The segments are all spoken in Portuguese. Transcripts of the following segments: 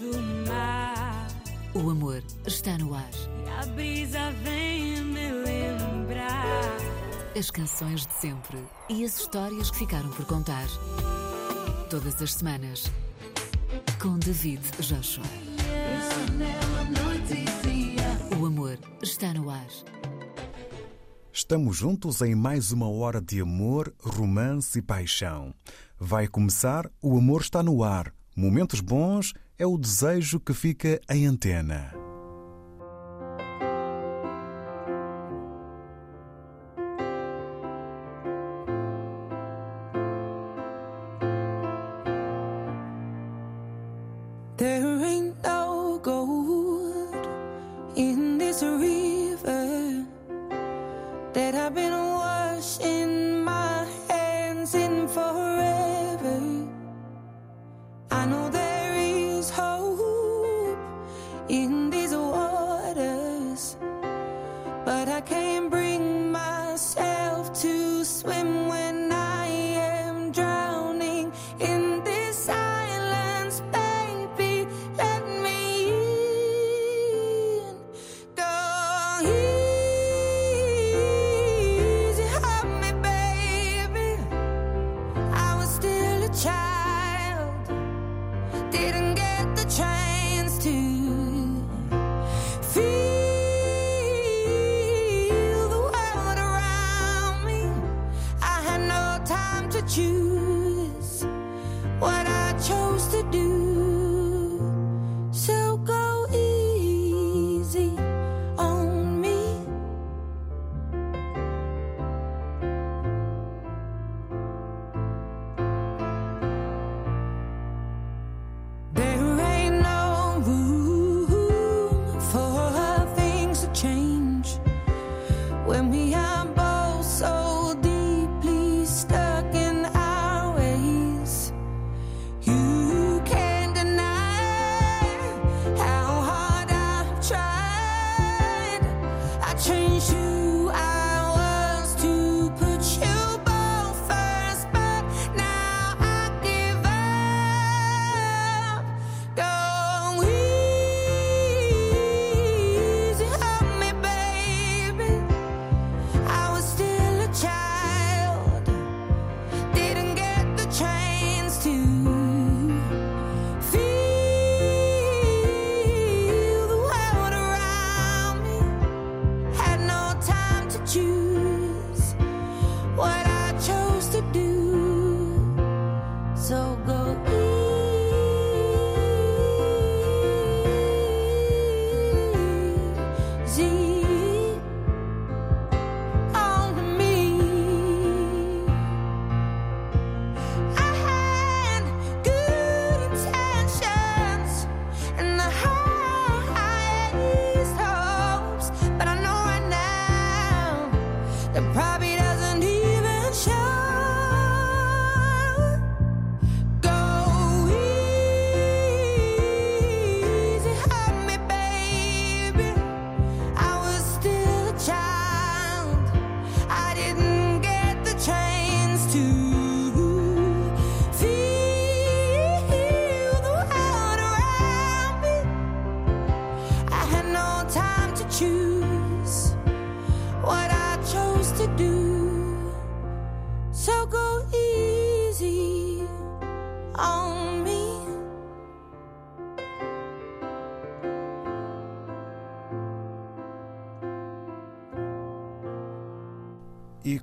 do mar. O amor está no ar. E a brisa vem me lembrar. As canções de sempre e as histórias que ficaram por contar. Todas as semanas. Com David Joshua. O amor está no ar. Estamos juntos em mais uma hora de amor, romance e paixão. Vai começar O Amor Está no Ar. Momentos bons é o desejo que fica em antena.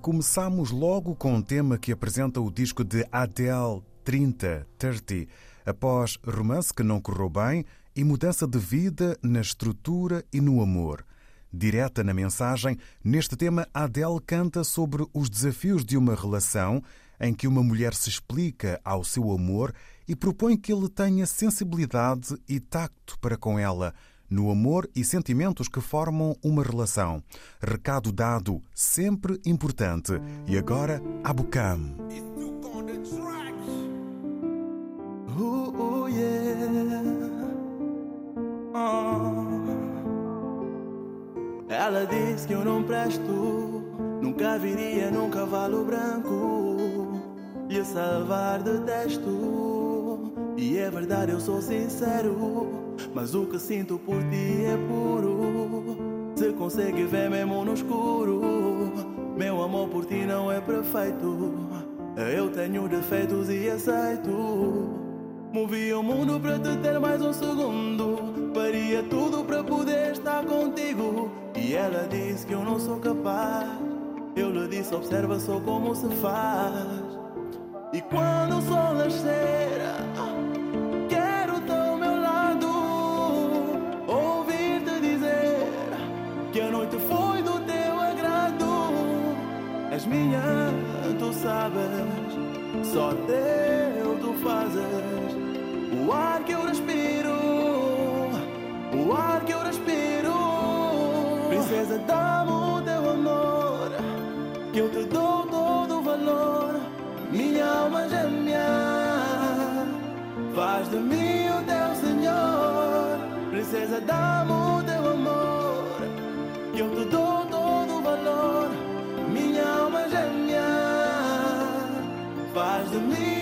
Começamos logo com um tema que apresenta o disco de Adele 30, 30, após romance que não correu bem e mudança de vida na estrutura e no amor. Direta na mensagem, neste tema Adele canta sobre os desafios de uma relação em que uma mulher se explica ao seu amor e propõe que ele tenha sensibilidade e tacto para com ela, no amor e sentimentos que formam uma relação. Recado dado, sempre importante. E agora, Abucam. Ah. Ela diz que eu não presto, nunca viria num cavalo branco lhe salvar de testo. E é verdade, eu sou sincero. Mas o que sinto por ti é puro. Se consegue ver mesmo no escuro. Meu amor por ti não é perfeito. Eu tenho defeitos e aceito. Movi o mundo para te ter mais um segundo. Faria tudo para poder estar contigo. E ela disse que eu não sou capaz. Eu lhe disse: observa só como se faz. E quando o sol nascer, quero-te ao meu lado. Ouvir-te dizer que a noite foi do teu agrado. És minha, tu sabes, só teu tu fazes. O ar que eu respiro, o ar que eu respiro. Princesa, dá-me o teu amor, que eu te faz de mim o teu Senhor. Princesa, dá-me o teu amor, que eu te dou todo o valor. Minha alma gêmea, faz de mim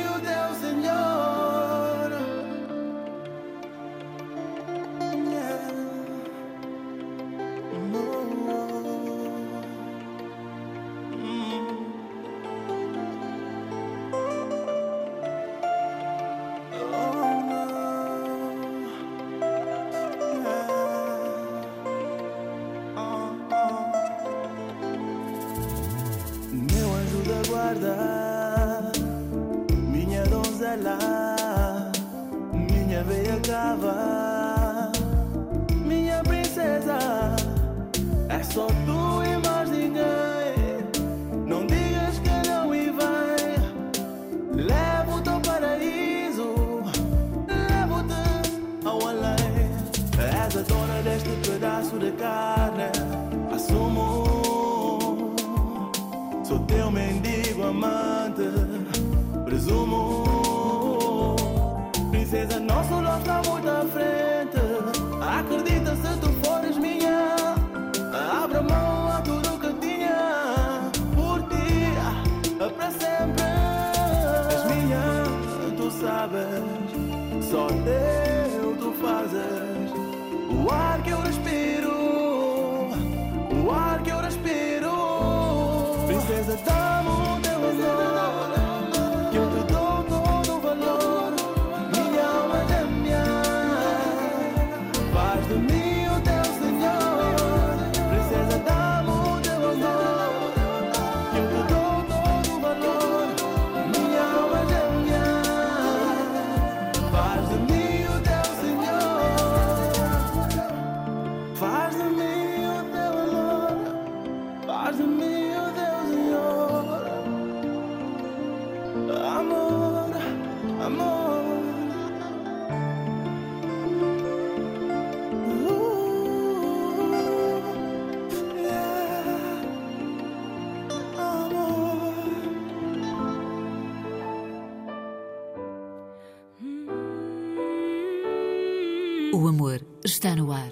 O amor está no ar.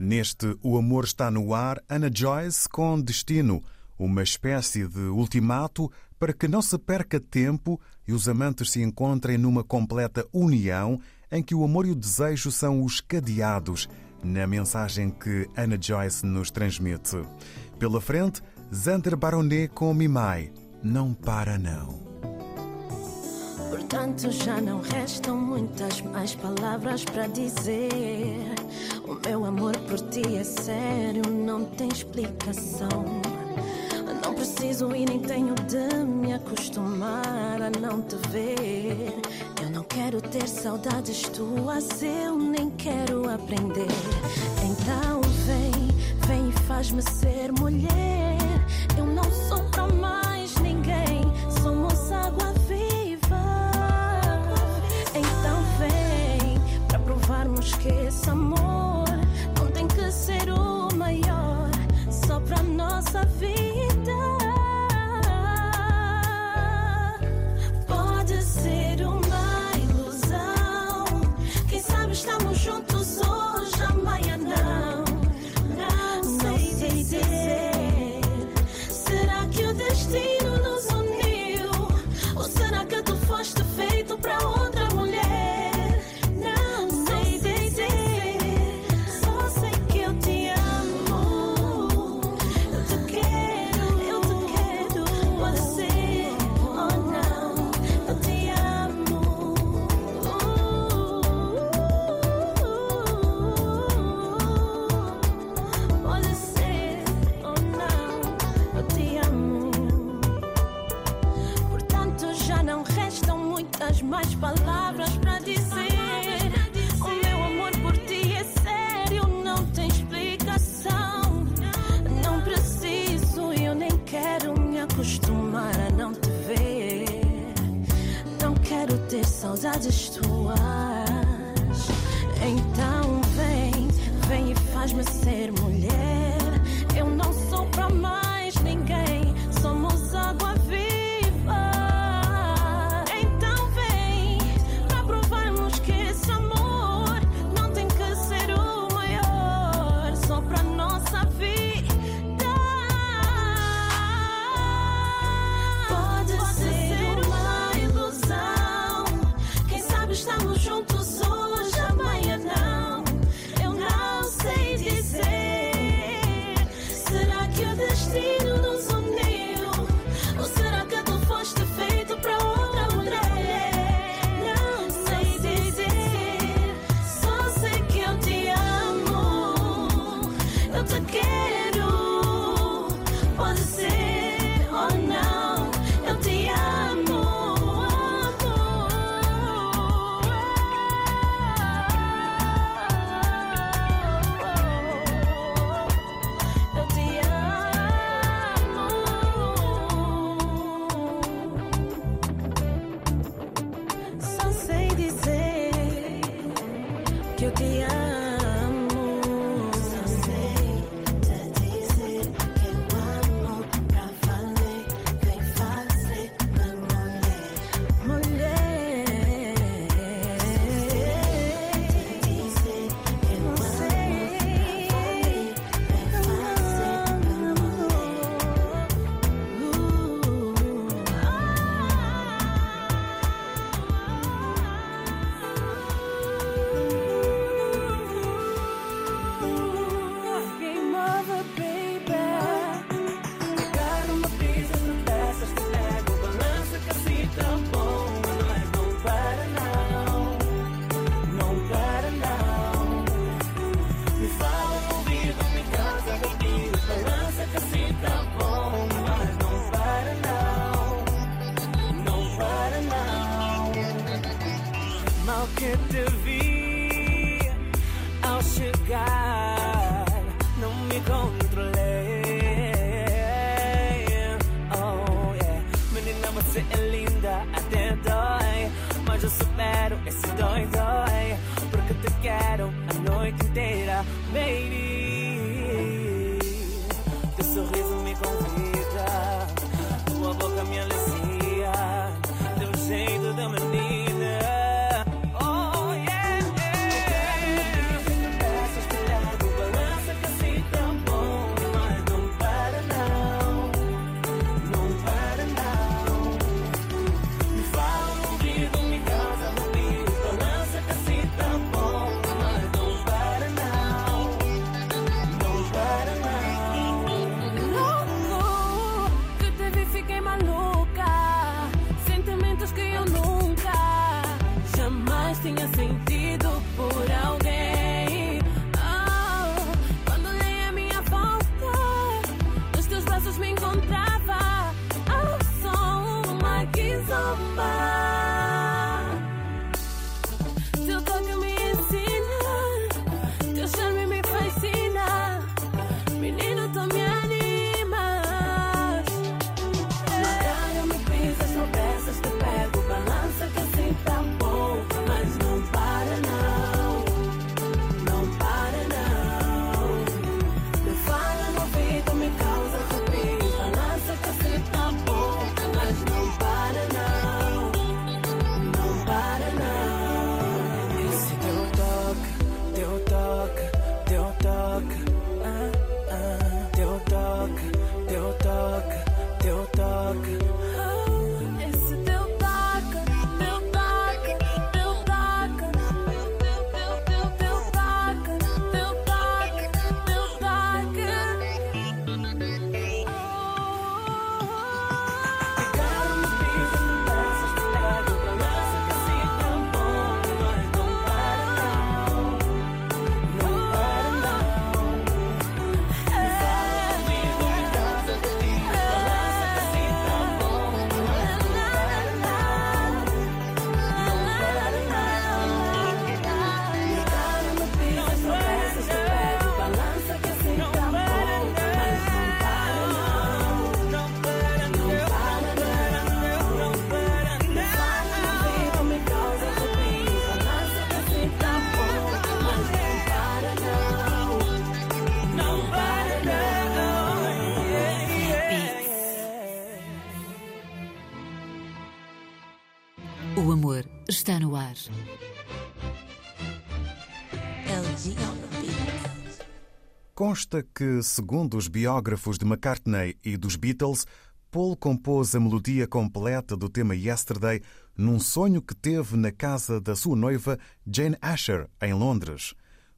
Neste O Amor Está no Ar, Ana Joyce com Destino, uma espécie de ultimato para que não se perca tempo e os amantes se encontrem numa completa união em que o amor e o desejo são os cadeados na mensagem que Ana Joyce nos transmite. Pela frente, Zander Baronet com Mimai. Não para não. Portanto, já não restam muitas mais palavras para dizer. O meu amor por ti é sério, não tem explicação. Não preciso e nem tenho de me acostumar a não te ver. Eu não quero ter saudades tuas, eu nem quero aprender. Então vem, vem e faz-me ser mulher. Eu não sou pra mais ninguém, somos água provarmos que esse amor não tem que ser o maior, só pra nossa vida. Me encontrava. Consta que, segundo os biógrafos de McCartney e dos Beatles, Paul compôs a melodia completa do tema Yesterday num sonho que teve na casa da sua noiva Jane Asher, em Londres.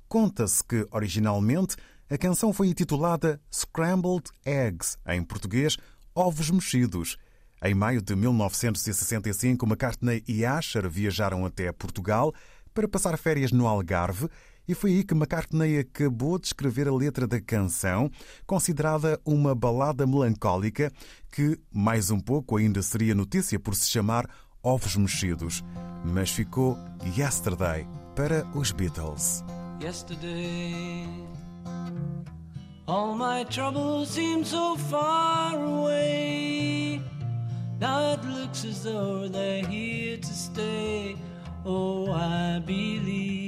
Conta-se que, originalmente, a canção foi intitulada Scrambled Eggs, em português, Ovos Mexidos. Em maio de 1965, McCartney e Asher viajaram até Portugal para passar férias no Algarve e foi aí que McCartney acabou de escrever a letra da canção, considerada uma balada melancólica que, mais um pouco, ainda seria notícia por se chamar Ovos Mexidos. Mas ficou Yesterday para os Beatles. yesterday. All my troubles seem so far away. Now it looks as though they're here to stay. Oh, I believe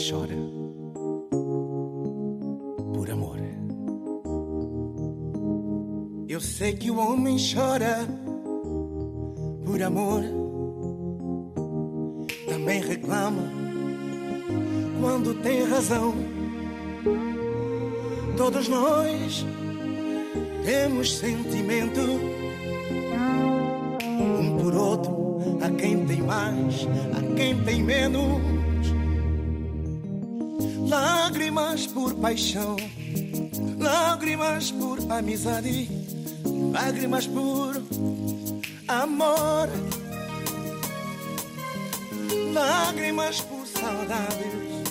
Chora por amor. Eu sei que o homem chora por amor. Também reclama quando tem razão. Todos nós temos sentimento um por outro. A quem tem mais, a quem tem menos. Lágrimas por paixão, lágrimas por amizade, lágrimas por amor, lágrimas por saudades,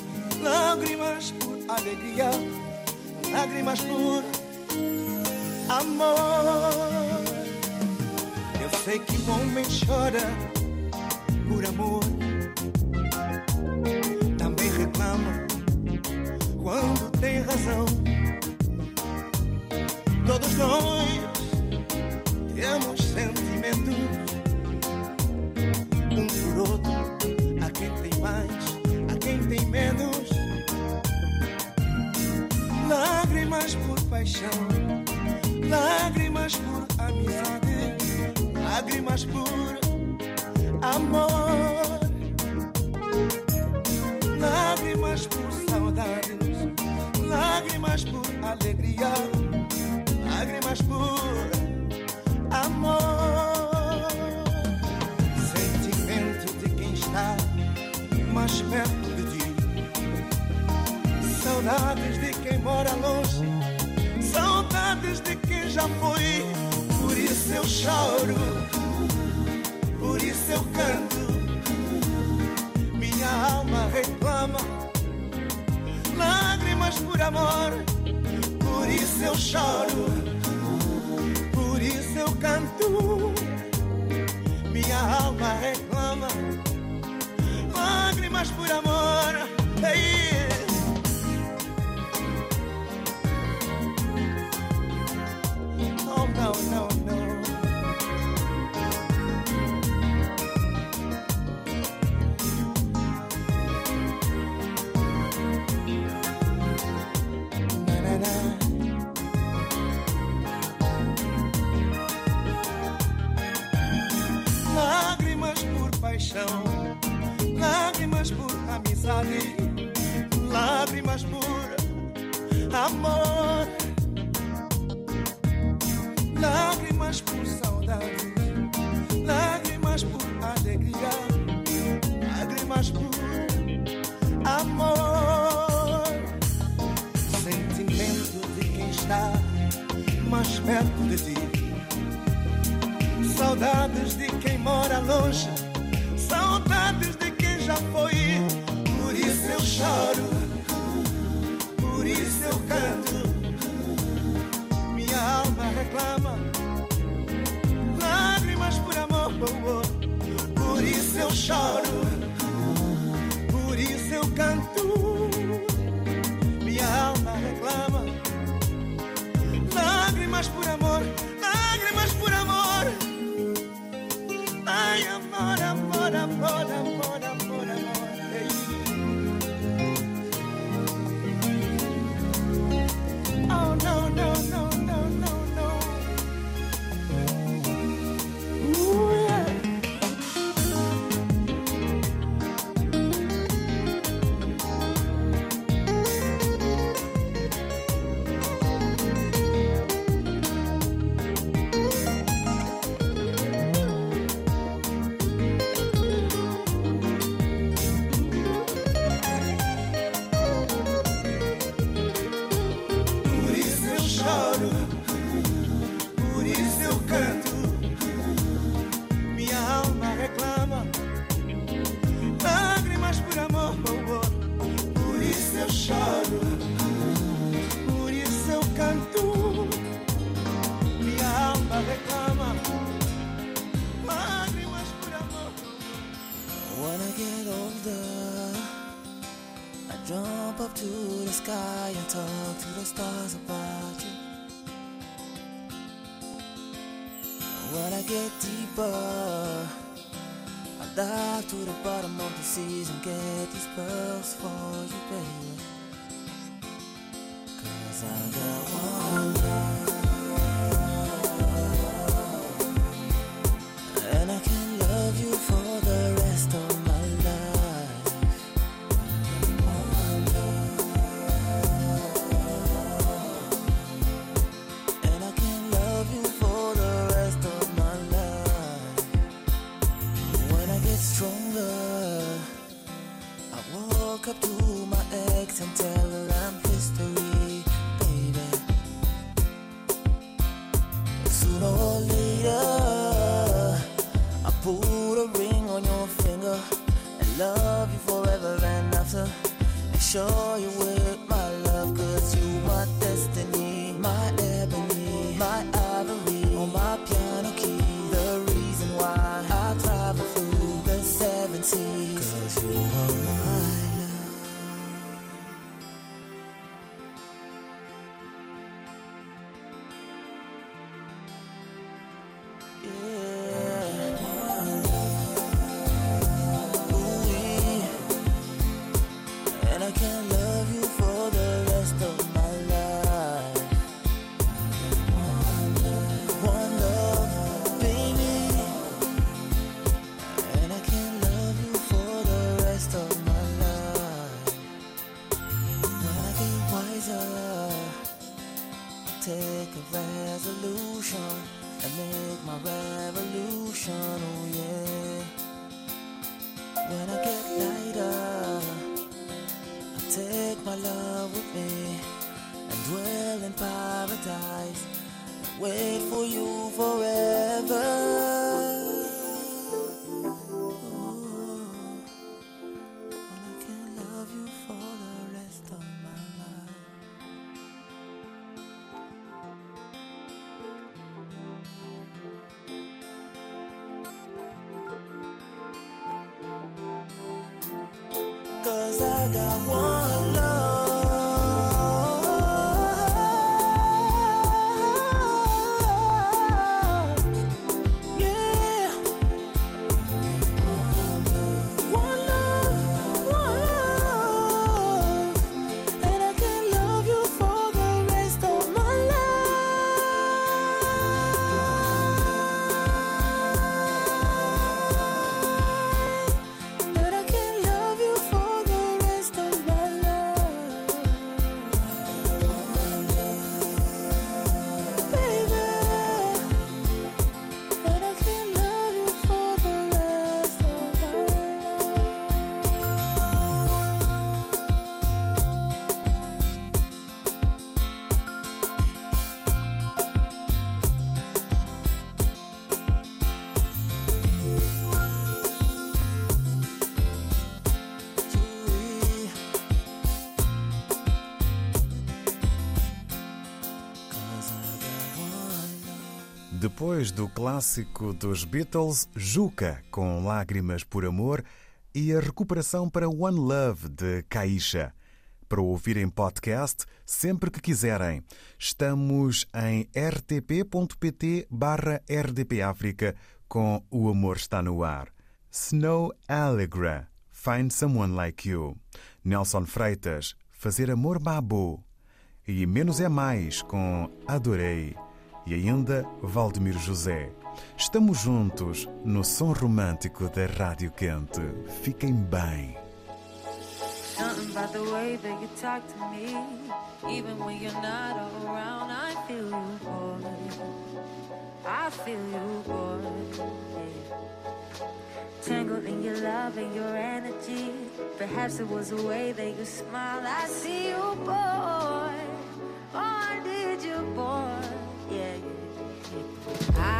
lágrimas por alegria, lágrimas por amor. Eu sei que o homem chora por amor, quando tem razão. Todos nós temos sentimentos um por outro. A quem tem mais, a quem tem menos. Lágrimas por paixão, lágrimas por amizade, lágrimas por amor, alegria, lágrimas por amor, sentimento de quem está mais perto de ti, saudades de quem mora longe, saudades de quem já foi. Por isso eu choro, por isso eu canto, minha alma reclama lágrimas por amor. Por isso eu choro, por isso eu canto. Minha alma reclama, lágrimas por amor. take a resolution and make my revolution, oh yeah. When I get lighter, I take my love with me and dwell in paradise. Wait for you forever. Depois do clássico dos Beatles, Juca, com Lágrimas por Amor, e a recuperação para One Love, de Caixa. Para ouvir em podcast sempre que quiserem. Estamos em rtp.pt barra rdpafrica com O Amor Está No Ar. Snow Allegra, Find Someone Like You. Nelson Freitas, Fazer Amor Babu. E Menos é Mais, com Adorei. E ainda Valdemiro José. Estamos juntos no som romântico da Rádio Quente. Fiquem bem. Something about the way that you talk to me. Even when you're not around, I feel you, boy. I feel you, boy. Yeah. Tangled in your love and your energy. Perhaps it was the way that you smiled. I see you, boy. Oh, I did you, yeah,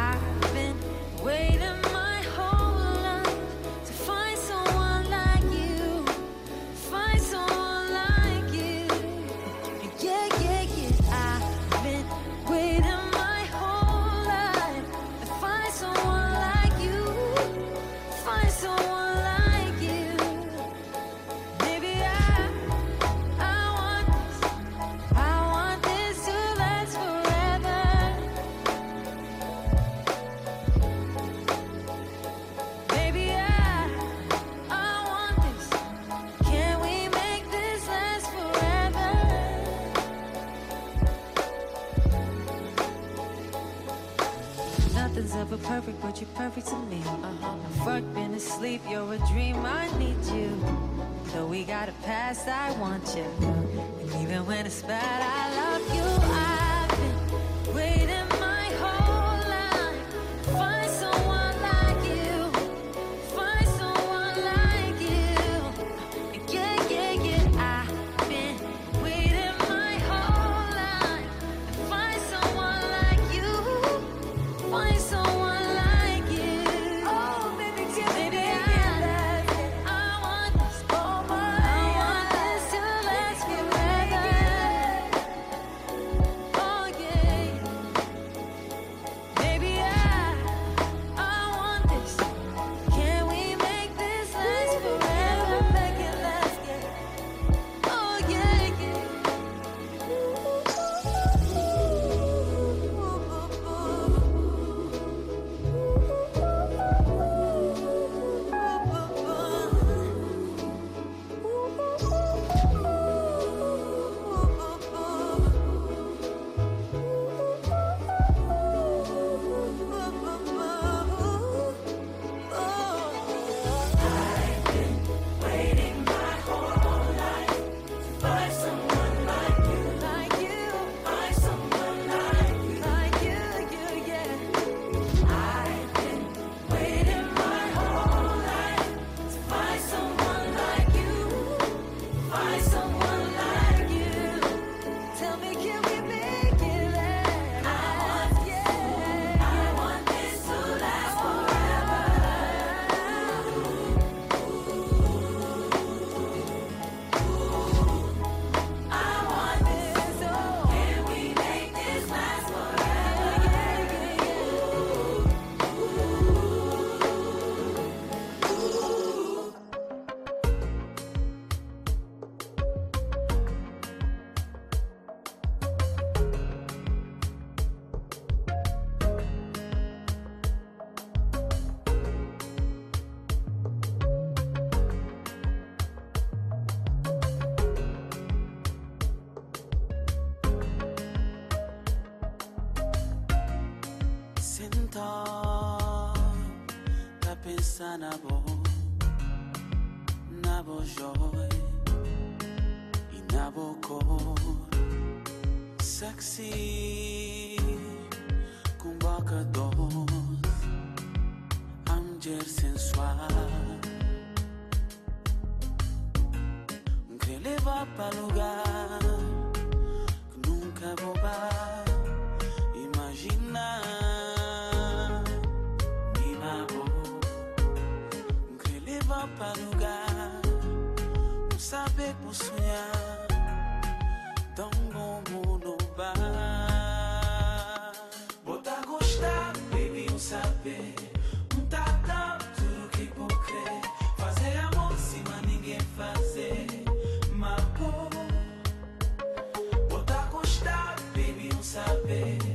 I want you. nabo nabo joy inabo cor sexy kumbaka do. baby.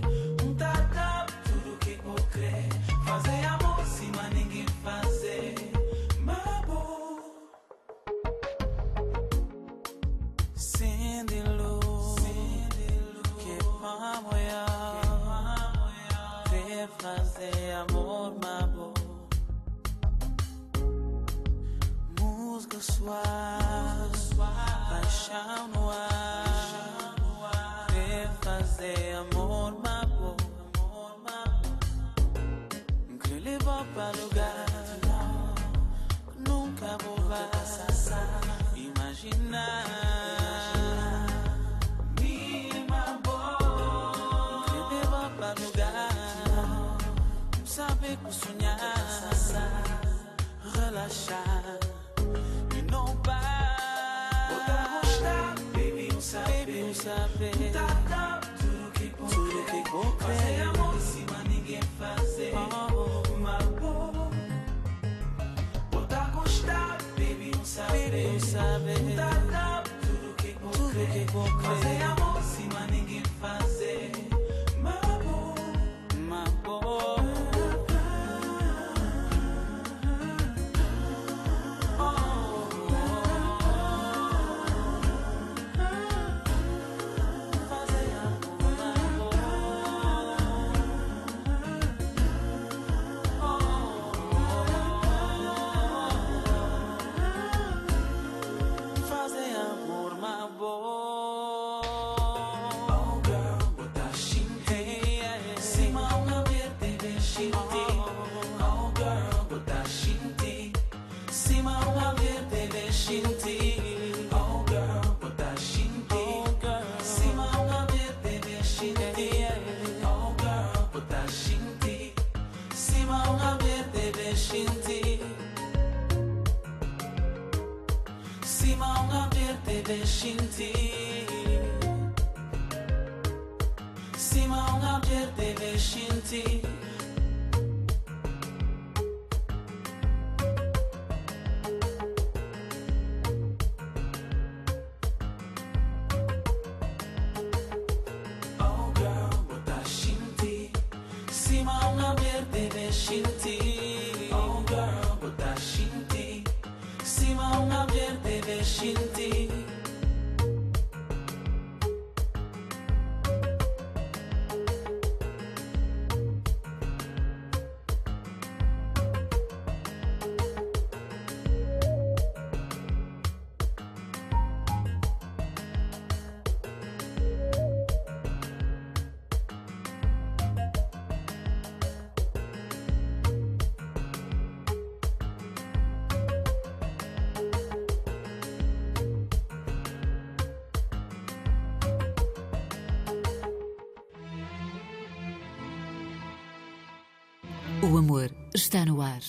O amor está no ar.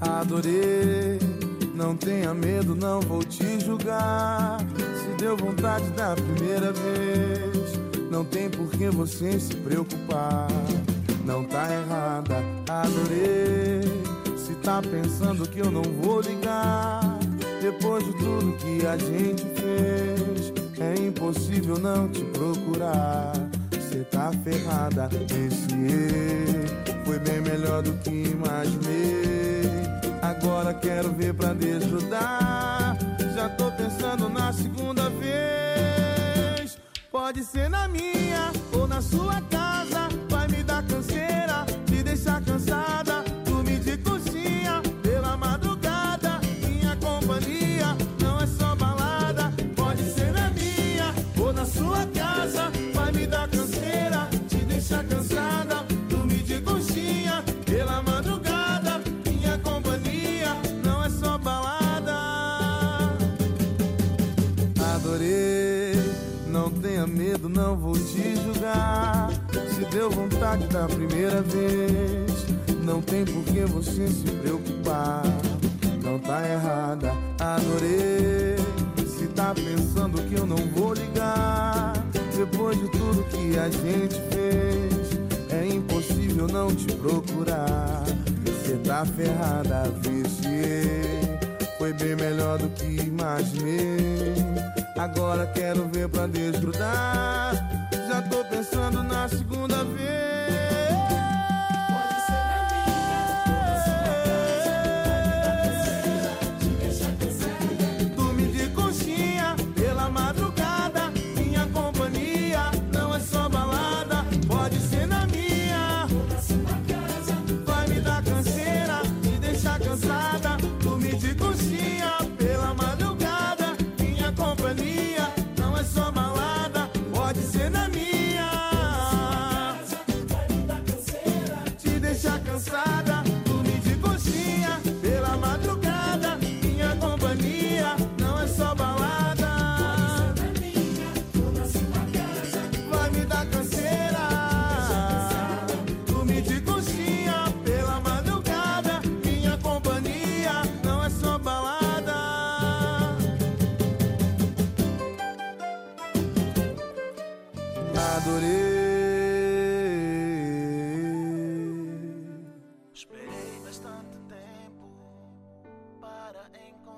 Adorei, não tenha medo, não vou te julgar. Se deu vontade da primeira vez, não tem por que você se preocupar não tá errada. Adorei. Se tá pensando que eu não vou ligar, depois de tudo que a gente fez, é impossível não te procurar. Cê tá ferrada. Esse erro foi bem melhor do que imaginei. Agora quero ver pra desfrutar. Já tô pensando na segunda vez. Pode ser na minha ou na sua casa. Canseira, te deixar cansada. Dormir de coxinha pela madrugada. Minha companhia não é só balada. Pode ser na minha ou na sua casa. Vai me dar canseira, te deixar cansada. Dormir de coxinha pela madrugada. Minha companhia não é só balada. Adorei, não tenha medo, não vou te julgar. Deu vontade da primeira vez, não tem por que você se preocupar. Não tá errada, adorei. Se tá pensando que eu não vou ligar, depois de tudo que a gente fez, é impossível não te procurar. Cê tá ferrada, viciei. Foi bem melhor do que imaginei. Agora quero ver pra desgrudar. Tô pensando na segunda vez.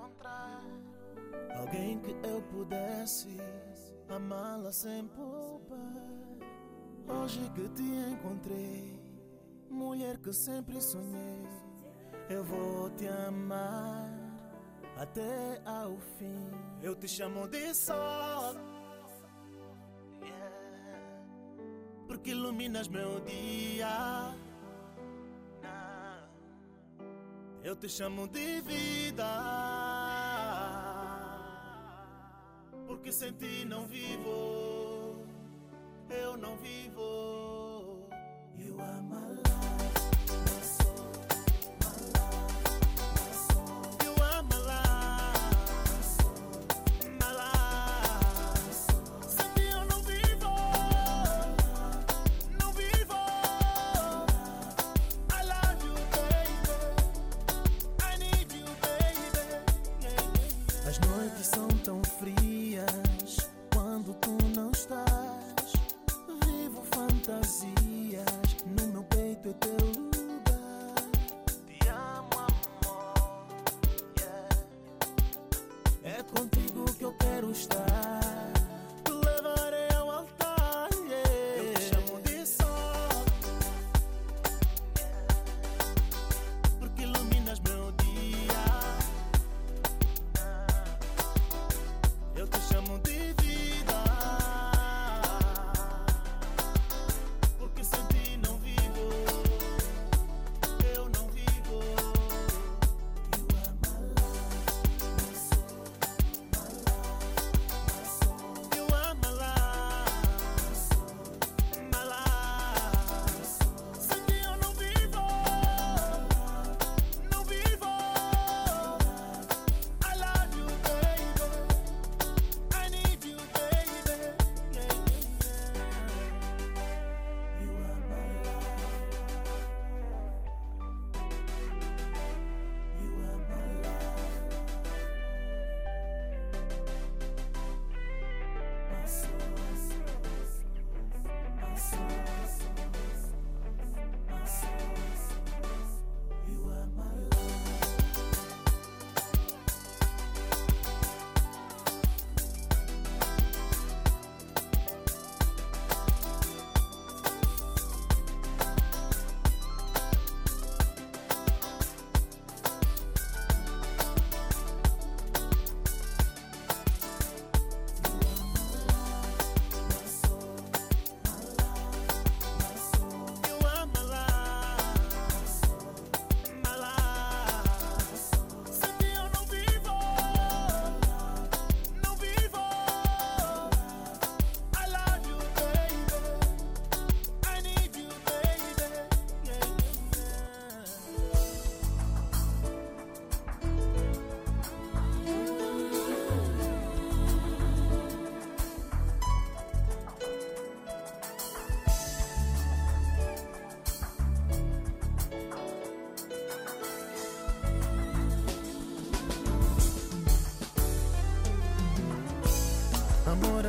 Encontrar Alguém que eu pudesse amá-la sem poupar. Hoje que te encontrei, mulher que sempre sonhei, eu vou te amar até ao fim. Eu te chamo de sol, porque iluminas meu dia. Eu te chamo de vida. Porque sem ti não vivo. Eu não vivo. You are my life,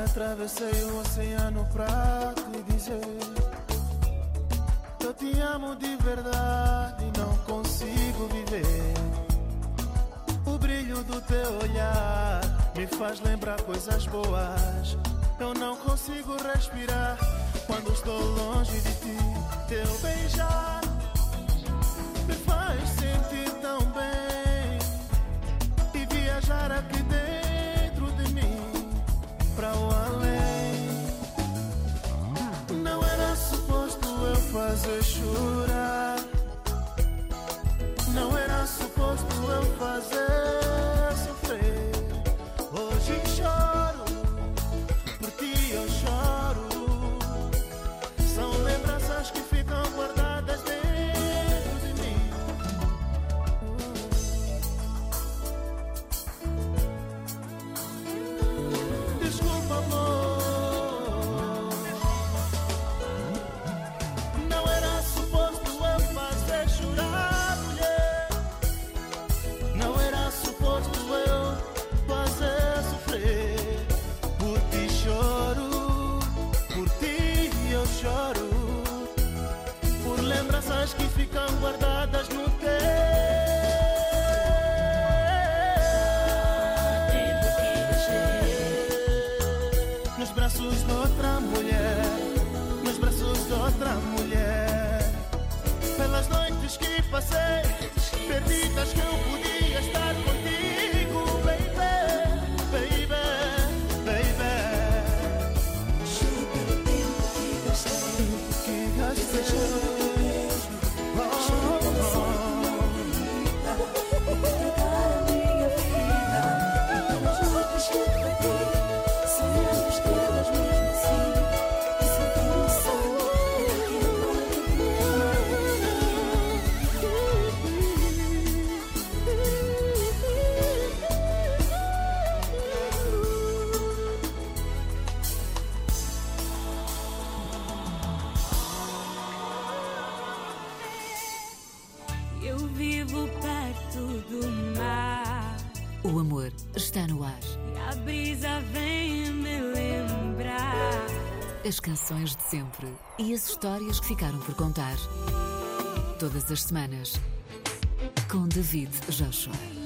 Atravessei o oceano pra te dizer Eu te amo de verdade e não consigo viver O brilho do teu olhar me faz lembrar coisas boas. Eu não consigo respirar quando estou longe de ti. Teu beijar Não era suposto eu fazer. sempre e as histórias que ficaram por contar. Todas as semanas, com David Joshua.